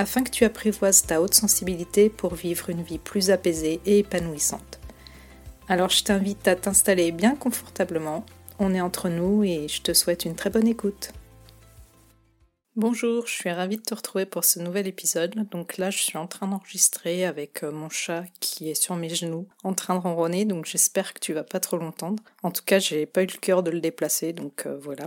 afin que tu apprivoises ta haute sensibilité pour vivre une vie plus apaisée et épanouissante. Alors je t'invite à t'installer bien confortablement, on est entre nous et je te souhaite une très bonne écoute. Bonjour, je suis ravie de te retrouver pour ce nouvel épisode. Donc là, je suis en train d'enregistrer avec euh, mon chat qui est sur mes genoux, en train de ronronner, donc j'espère que tu vas pas trop l'entendre. En tout cas, j'ai pas eu le cœur de le déplacer, donc euh, voilà.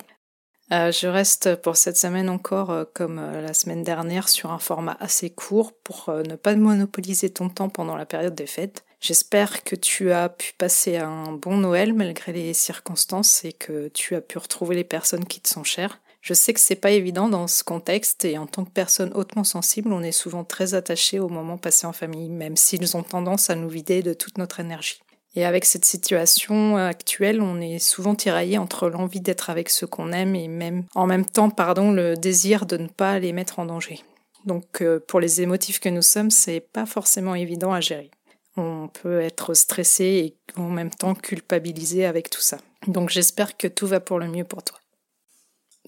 Euh, je reste pour cette semaine encore, euh, comme euh, la semaine dernière, sur un format assez court pour ne pas monopoliser ton temps pendant la période des fêtes. J'espère que tu as pu passer un bon Noël malgré les circonstances et que tu as pu retrouver les personnes qui te sont chères. Je sais que c'est pas évident dans ce contexte et en tant que personne hautement sensible, on est souvent très attaché aux moments passés en famille, même s'ils ont tendance à nous vider de toute notre énergie. Et avec cette situation actuelle, on est souvent tiraillé entre l'envie d'être avec ceux qu'on aime et même en même temps, pardon, le désir de ne pas les mettre en danger. Donc euh, pour les émotifs que nous sommes, c'est pas forcément évident à gérer. On peut être stressé et en même temps culpabilisé avec tout ça. Donc j'espère que tout va pour le mieux pour toi.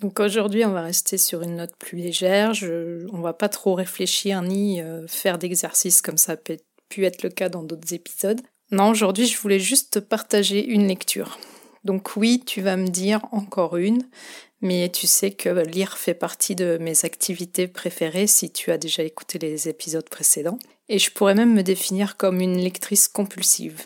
Donc aujourd'hui, on va rester sur une note plus légère. On va pas trop réfléchir ni euh, faire d'exercices comme ça a pu être le cas dans d'autres épisodes. Non, aujourd'hui, je voulais juste te partager une lecture. Donc oui, tu vas me dire encore une, mais tu sais que lire fait partie de mes activités préférées si tu as déjà écouté les épisodes précédents. Et je pourrais même me définir comme une lectrice compulsive.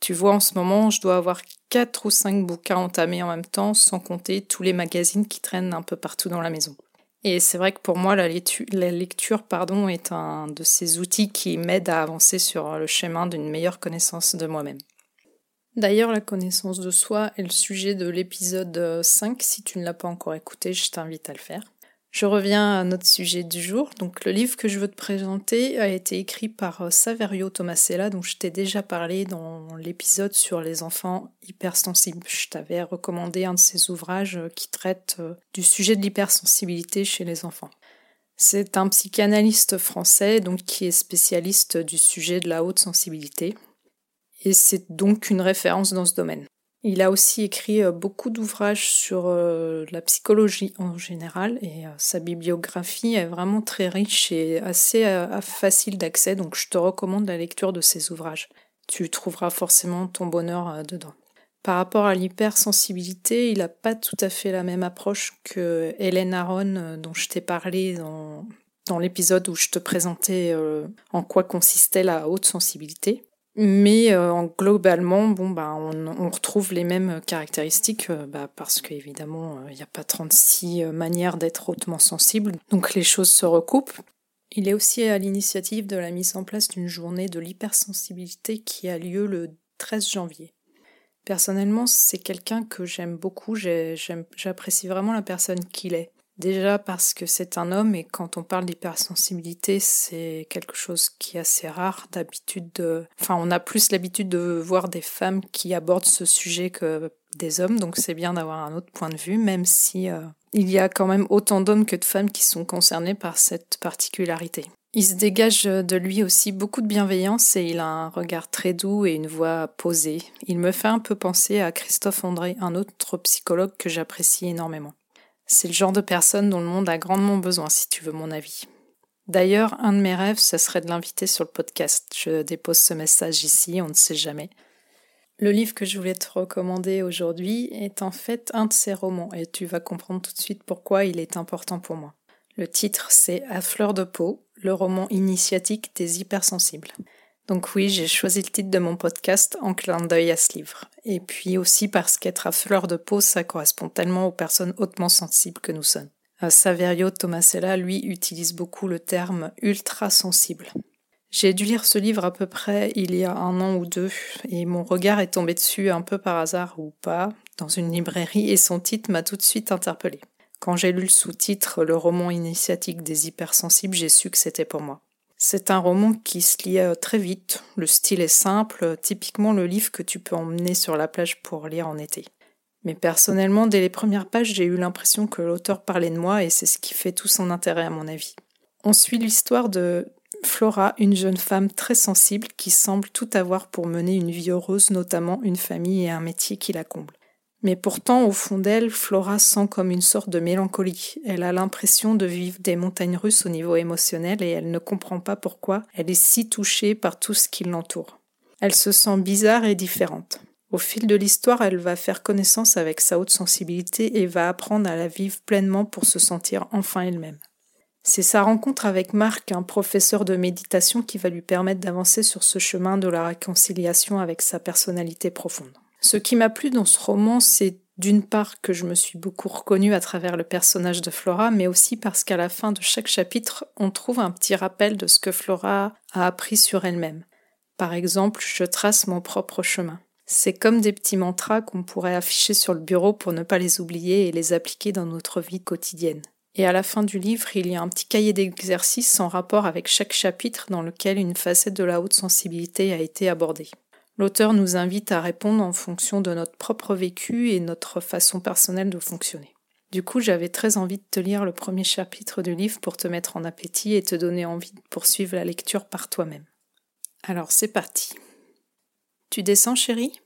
Tu vois, en ce moment, je dois avoir quatre ou cinq bouquins entamés en même temps, sans compter tous les magazines qui traînent un peu partout dans la maison. Et c'est vrai que pour moi, la, lecture, pardon, est un de ces outils qui m'aident à avancer sur le chemin d'une meilleure connaissance de moi-même. D'ailleurs, la connaissance de soi est le sujet de l'épisode 5. Si tu ne l'as pas encore écouté, je t'invite à le faire. Je reviens à notre sujet du jour. Donc, le livre que je veux te présenter a été écrit par euh, Saverio Tomasella, dont je t'ai déjà parlé dans l'épisode sur les enfants hypersensibles. Je t'avais recommandé un de ses ouvrages euh, qui traite euh, du sujet de l'hypersensibilité chez les enfants. C'est un psychanalyste français donc qui est spécialiste du sujet de la haute sensibilité et c'est donc une référence dans ce domaine. Il a aussi écrit euh, beaucoup d'ouvrages sur euh, la psychologie en général et euh, sa bibliographie est vraiment très riche et assez facile d'accès, donc je te recommande la lecture de ses ouvrages. Tu trouveras forcément ton bonheur dedans. Par rapport à l'hypersensibilité, il n'a pas tout à fait la même approche que Hélène Aron dont je t'ai parlé dans, dans l'épisode où je te présentais en quoi consistait la haute sensibilité. Mais euh, globalement, bon, bah, on, retrouve les mêmes caractéristiques euh, bah, parce qu'évidemment, il n'y a pas 36 euh, manières d'être hautement sensible, donc les choses se recoupent. Il est aussi à l'initiative de la mise en place d'une journée de l'hypersensibilité qui a lieu le 13 janvier. Personnellement, c'est quelqu'un que j'aime beaucoup, j'apprécie vraiment la personne qu'il est. Déjà parce que c'est un homme et quand on parle d'hypersensibilité, c'est quelque chose qui est assez rare d'habitude. De... Enfin, on a plus l'habitude de voir des femmes qui abordent ce sujet que des hommes, donc c'est bien d'avoir un autre point de vue, même si euh, il y a quand même autant d'hommes que de femmes qui sont concernés par cette particularité. Il se dégage de lui aussi beaucoup de bienveillance et il a un regard très doux et une voix posée. Il me fait un peu penser à Christophe André, un autre psychologue que j'apprécie énormément. C'est le genre de personne dont le monde a grandement besoin, si tu veux mon avis. D'ailleurs, un de mes rêves, ce serait de l'inviter sur le podcast. Je dépose ce message ici, on ne sait jamais. Le livre que je voulais te recommander aujourd'hui est en fait un de ses romans, et tu vas comprendre tout de suite pourquoi il est important pour moi. Le titre, c'est À fleur de peau, le roman initiatique des hypersensibles. Donc oui, j'ai choisi le titre de mon podcast en clin d'œil à ce livre. Et puis aussi parce qu'être à fleur de peau, ça correspond tellement aux personnes hautement sensibles que nous sommes. Euh, Saverio Tomasella, lui, utilise beaucoup le terme ultra sensible. J'ai dû lire ce livre à peu près il y a un an ou deux, et mon regard est tombé dessus un peu par hasard ou pas, dans une librairie, et son titre m'a tout de suite interpellé. Quand j'ai lu le sous-titre Le roman initiatique des hypersensibles, j'ai su que c'était pour moi. C'est un roman qui se lit euh, très vite, le style est simple, typiquement le livre que tu peux emmener sur la plage pour lire en été. Mais personnellement, dès les premières pages, j'ai eu l'impression que l'auteur parlait de moi et c'est ce qui fait tout son intérêt à mon avis. On suit l'histoire de Flora, une jeune femme très sensible qui semble tout avoir pour mener une vie heureuse, notamment une famille et un métier qui la comble. Mais pourtant, au fond d'elle, Flora sent comme une sorte de mélancolie. Elle a l'impression de vivre des montagnes russes au niveau émotionnel et elle ne comprend pas pourquoi elle est si touchée par tout ce qui l'entoure. Elle se sent bizarre et différente. Au fil de l'histoire, elle va faire connaissance avec sa haute sensibilité et va apprendre à la vivre pleinement pour se sentir enfin elle-même. C'est sa rencontre avec Marc, un professeur de méditation, qui va lui permettre d'avancer sur ce chemin de la réconciliation avec sa personnalité profonde. Ce qui m'a plu dans ce roman, c'est d'une part que je me suis beaucoup reconnue à travers le personnage de Flora, mais aussi parce qu'à la fin de chaque chapitre, on trouve un petit rappel de ce que Flora a appris sur elle-même. Par exemple, je trace mon propre chemin. C'est comme des petits mantras qu'on pourrait afficher sur le bureau pour ne pas les oublier et les appliquer dans notre vie quotidienne. Et à la fin du livre, il y a un petit cahier d'exercices en rapport avec chaque chapitre dans lequel une facette de la haute sensibilité a été abordée. L'auteur nous invite à répondre en fonction de notre propre vécu et notre façon personnelle de fonctionner. Du coup, j'avais très envie de te lire le premier chapitre du livre pour te mettre en appétit et te donner envie de poursuivre la lecture par toi-même. Alors, c'est parti. Tu descends, chérie?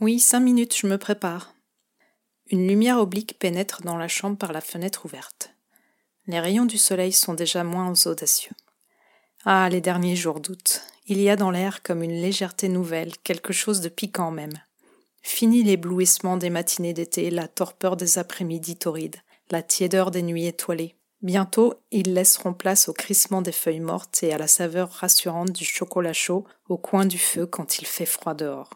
Oui, cinq minutes, je me prépare. Une lumière oblique pénètre dans la chambre par la fenêtre ouverte. Les rayons du soleil sont déjà moins audacieux. Ah, les derniers jours d'août. Il y a dans l'air comme une légèreté nouvelle, quelque chose de piquant même. Fini l'éblouissement des matinées d'été, la torpeur des après-midi torrides, la tiédeur des nuits étoilées. Bientôt, ils laisseront place au crissement des feuilles mortes et à la saveur rassurante du chocolat chaud au coin du feu quand il fait froid dehors.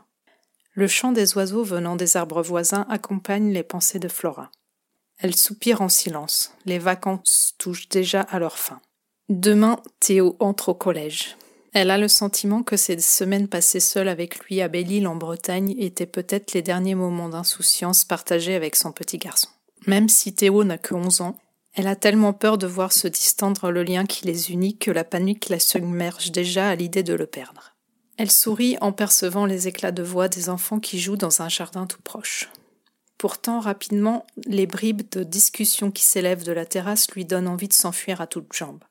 Le chant des oiseaux venant des arbres voisins accompagne les pensées de Flora. Elle soupire en silence. Les vacances touchent déjà à leur fin. Demain, Théo entre au collège. Elle a le sentiment que ces semaines passées seule avec lui à Belle-Île en Bretagne étaient peut-être les derniers moments d'insouciance partagés avec son petit garçon. Même si Théo n'a que 11 ans, elle a tellement peur de voir se distendre le lien qui les unit que la panique la submerge déjà à l'idée de le perdre. Elle sourit en percevant les éclats de voix des enfants qui jouent dans un jardin tout proche. Pourtant, rapidement, les bribes de discussion qui s'élèvent de la terrasse lui donnent envie de s'enfuir à toutes jambes.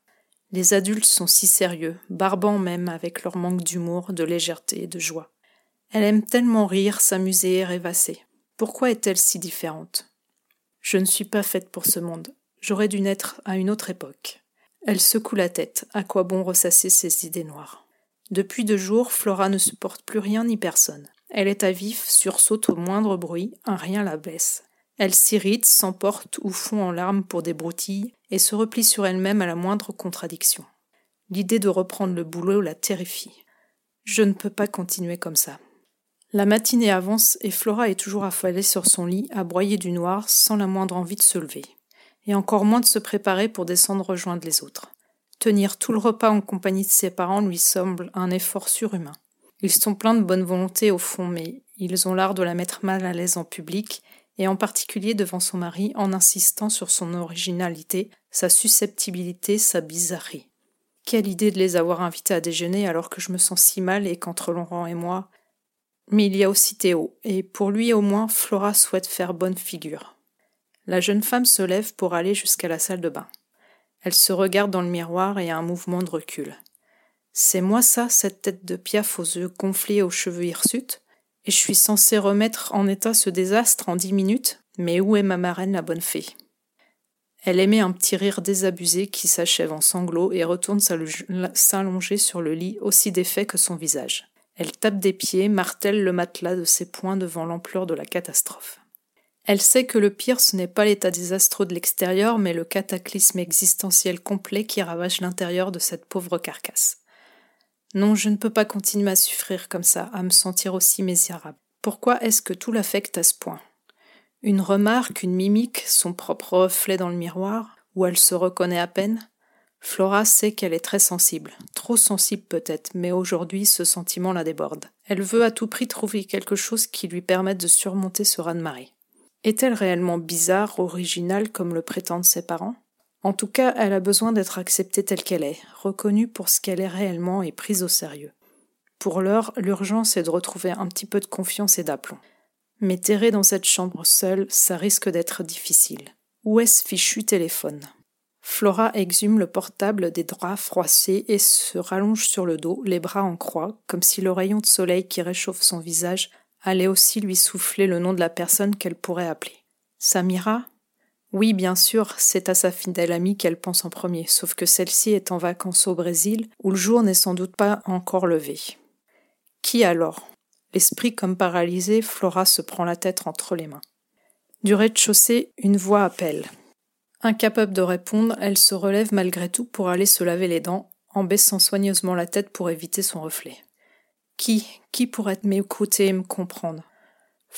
Les adultes sont si sérieux, barbants même avec leur manque d'humour, de légèreté et de joie. Elle aime tellement rire, s'amuser et rêvasser. Pourquoi est-elle si différente? Je ne suis pas faite pour ce monde. J'aurais dû naître à une autre époque. Elle secoue la tête. À quoi bon ressasser ses idées noires? Depuis deux jours, Flora ne supporte plus rien ni personne. Elle est à vif, sursaute au moindre bruit, un rien la blesse. Elle s'irrite, s'emporte ou fond en larmes pour des broutilles et se replie sur elle-même à la moindre contradiction. L'idée de reprendre le boulot la terrifie. Je ne peux pas continuer comme ça. La matinée avance et Flora est toujours affalée sur son lit, à broyer du noir, sans la moindre envie de se lever, et encore moins de se préparer pour descendre rejoindre les autres. Tenir tout le repas en compagnie de ses parents lui semble un effort surhumain. Ils sont pleins de bonne volonté au fond, mais ils ont l'art de la mettre mal à l'aise en public et en particulier devant son mari en insistant sur son originalité, sa susceptibilité, sa bizarrerie. Quelle idée de les avoir invités à déjeuner alors que je me sens si mal et qu'entre Laurent et moi. Mais il y a aussi Théo, et pour lui au moins Flora souhaite faire bonne figure. La jeune femme se lève pour aller jusqu'à la salle de bain. Elle se regarde dans le miroir et a un mouvement de recul. C'est moi ça, cette tête de piaf aux yeux gonflés aux cheveux hirsutes? Et je suis censé remettre en état ce désastre en dix minutes, mais où est ma marraine la bonne fée? Elle émet un petit rire désabusé qui s'achève en sanglots et retourne s'allonger sur le lit aussi défait que son visage. Elle tape des pieds, martèle le matelas de ses poings devant l'ampleur de la catastrophe. Elle sait que le pire ce n'est pas l'état désastreux de l'extérieur, mais le cataclysme existentiel complet qui ravage l'intérieur de cette pauvre carcasse. Non, je ne peux pas continuer à souffrir comme ça, à me sentir aussi misérable. Pourquoi est-ce que tout l'affecte à ce point? Une remarque, une mimique, son propre reflet dans le miroir, où elle se reconnaît à peine? Flora sait qu'elle est très sensible, trop sensible peut-être, mais aujourd'hui ce sentiment la déborde. Elle veut à tout prix trouver quelque chose qui lui permette de surmonter ce raz-de-marée. Est-elle réellement bizarre, originale comme le prétendent ses parents? En tout cas, elle a besoin d'être acceptée telle qu'elle est, reconnue pour ce qu'elle est réellement et prise au sérieux. Pour l'heure, l'urgence est de retrouver un petit peu de confiance et d'aplomb. Mais terrer dans cette chambre seule, ça risque d'être difficile. Où est ce fichu téléphone? Flora exhume le portable des draps froissés et se rallonge sur le dos, les bras en croix, comme si le rayon de soleil qui réchauffe son visage allait aussi lui souffler le nom de la personne qu'elle pourrait appeler. Samira? Oui, bien sûr, c'est à sa fidèle amie qu'elle pense en premier, sauf que celle-ci est en vacances au Brésil, où le jour n'est sans doute pas encore levé. Qui alors? L'esprit comme paralysé, Flora se prend la tête entre les mains. Du rez-de-chaussée, une voix appelle. Incapable de répondre, elle se relève malgré tout pour aller se laver les dents, en baissant soigneusement la tête pour éviter son reflet. Qui, qui pourrait m'écouter et me comprendre?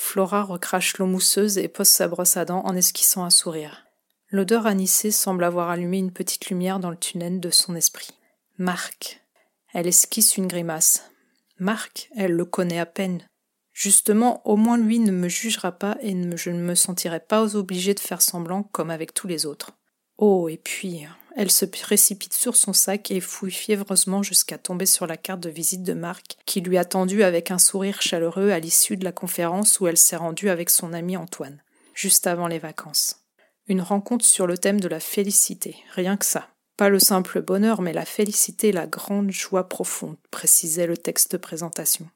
Flora recrache l'eau mousseuse et pose sa brosse à dents en esquissant un sourire. L'odeur anisée semble avoir allumé une petite lumière dans le tunnel de son esprit. Marc. Elle esquisse une grimace. Marc, elle le connaît à peine. Justement, au moins lui ne me jugera pas et je ne me sentirai pas obligée de faire semblant comme avec tous les autres. Oh, et puis, elle se précipite sur son sac et fouille fiévreusement jusqu'à tomber sur la carte de visite de Marc, qui lui a tendu avec un sourire chaleureux à l'issue de la conférence où elle s'est rendue avec son ami Antoine, juste avant les vacances. Une rencontre sur le thème de la félicité, rien que ça. Pas le simple bonheur, mais la félicité, la grande joie profonde, précisait le texte de présentation.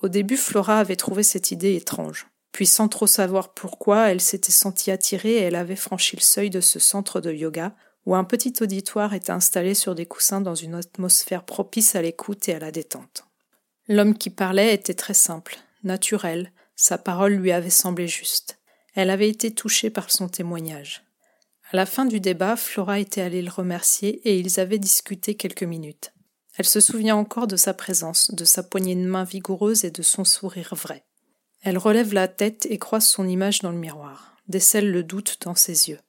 Au début, Flora avait trouvé cette idée étrange. Puis, sans trop savoir pourquoi, elle s'était sentie attirée et elle avait franchi le seuil de ce centre de yoga, où un petit auditoire était installé sur des coussins dans une atmosphère propice à l'écoute et à la détente. L'homme qui parlait était très simple, naturel, sa parole lui avait semblé juste. Elle avait été touchée par son témoignage. À la fin du débat, Flora était allée le remercier et ils avaient discuté quelques minutes. Elle se souvient encore de sa présence, de sa poignée de main vigoureuse et de son sourire vrai. Elle relève la tête et croise son image dans le miroir, décèle le doute dans ses yeux.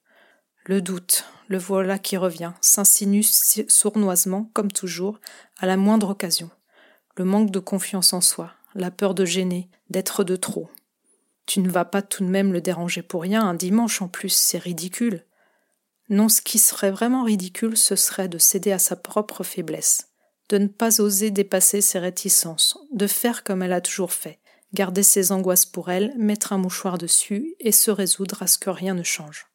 Le doute, le voilà qui revient, s'insinue sournoisement, comme toujours, à la moindre occasion. Le manque de confiance en soi, la peur de gêner, d'être de trop. Tu ne vas pas tout de même le déranger pour rien, un dimanche en plus, c'est ridicule. Non, ce qui serait vraiment ridicule, ce serait de céder à sa propre faiblesse, de ne pas oser dépasser ses réticences, de faire comme elle a toujours fait, garder ses angoisses pour elle, mettre un mouchoir dessus et se résoudre à ce que rien ne change.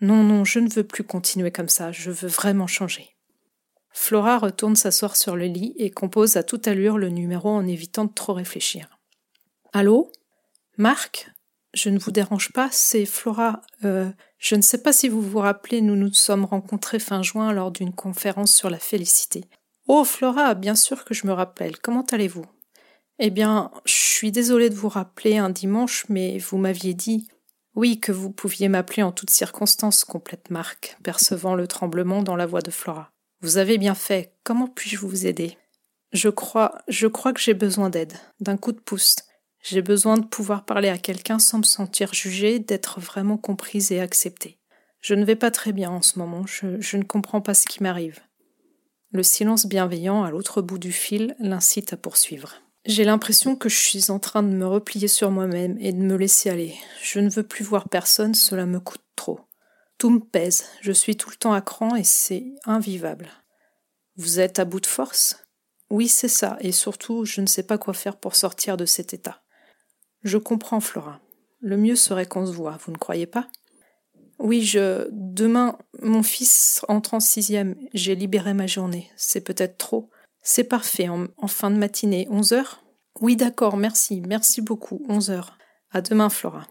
Non, non, je ne veux plus continuer comme ça, je veux vraiment changer. Flora retourne s'asseoir sur le lit et compose à toute allure le numéro en évitant de trop réfléchir. Allô? Marc? Je ne vous dérange pas, c'est Flora. Euh, je ne sais pas si vous vous rappelez, nous nous sommes rencontrés fin juin lors d'une conférence sur la félicité. Oh, Flora, bien sûr que je me rappelle. Comment allez-vous? Eh bien, je suis désolée de vous rappeler un dimanche, mais vous m'aviez dit. Oui, que vous pouviez m'appeler en toutes circonstances, complète Marc, percevant le tremblement dans la voix de Flora. Vous avez bien fait. Comment puis-je vous aider? Je crois, je crois que j'ai besoin d'aide, d'un coup de pouce. J'ai besoin de pouvoir parler à quelqu'un sans me sentir jugée, d'être vraiment comprise et acceptée. Je ne vais pas très bien en ce moment, je, je ne comprends pas ce qui m'arrive. Le silence bienveillant à l'autre bout du fil l'incite à poursuivre. J'ai l'impression que je suis en train de me replier sur moi-même et de me laisser aller. Je ne veux plus voir personne, cela me coûte trop. Tout me pèse, je suis tout le temps à cran et c'est invivable. Vous êtes à bout de force? Oui, c'est ça, et surtout, je ne sais pas quoi faire pour sortir de cet état. Je comprends, Flora. Le mieux serait qu'on se voit, vous ne croyez pas? Oui, je. Demain, mon fils entre en sixième. J'ai libéré ma journée. C'est peut-être trop. C'est parfait, en, fin de matinée, onze heures Oui, d'accord, merci, merci beaucoup, onze heures. À demain, Flora.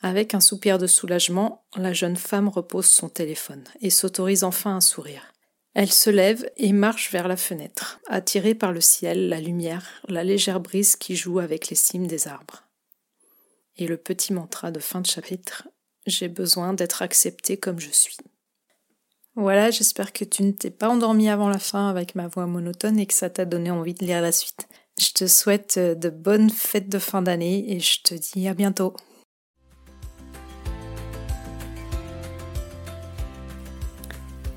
Avec un soupir de soulagement, la jeune femme repose son téléphone et s'autorise enfin un sourire. Elle se lève et marche vers la fenêtre, attirée par le ciel, la lumière, la légère brise qui joue avec les cimes des arbres et le petit mantra de fin de chapitre J'ai besoin d'être accepté comme je suis. Voilà, j'espère que tu ne t'es pas endormi avant la fin avec ma voix monotone et que ça t'a donné envie de lire la suite. Je te souhaite euh, de bonnes fêtes de fin d'année et je te dis à bientôt.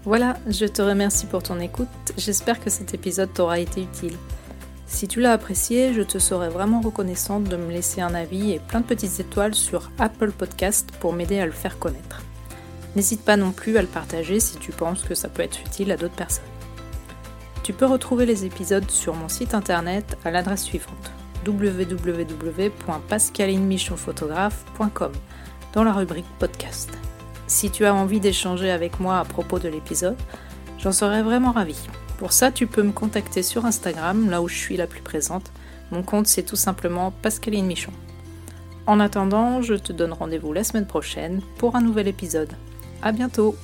Voilà, je te remercie pour ton écoute. J'espère que cet épisode t'aura été utile. Si tu l'as apprécié, je te serais vraiment reconnaissante de me laisser un avis et plein de petites étoiles sur Apple Podcast pour m'aider à le faire connaître. N'hésite pas non plus à le partager si tu penses que ça peut être utile à d'autres personnes. Tu peux retrouver les épisodes sur mon site internet à l'adresse suivante www.pascalinemichonphotographe.com dans la rubrique podcast. Si tu as envie d'échanger avec moi à propos de l'épisode, j'en serais vraiment ravie. Pour ça, tu peux me contacter sur Instagram, là où je suis la plus présente. Mon compte, c'est tout simplement Pascaline Michon. En attendant, je te donne rendez-vous la semaine prochaine pour un nouvel épisode. À bientôt!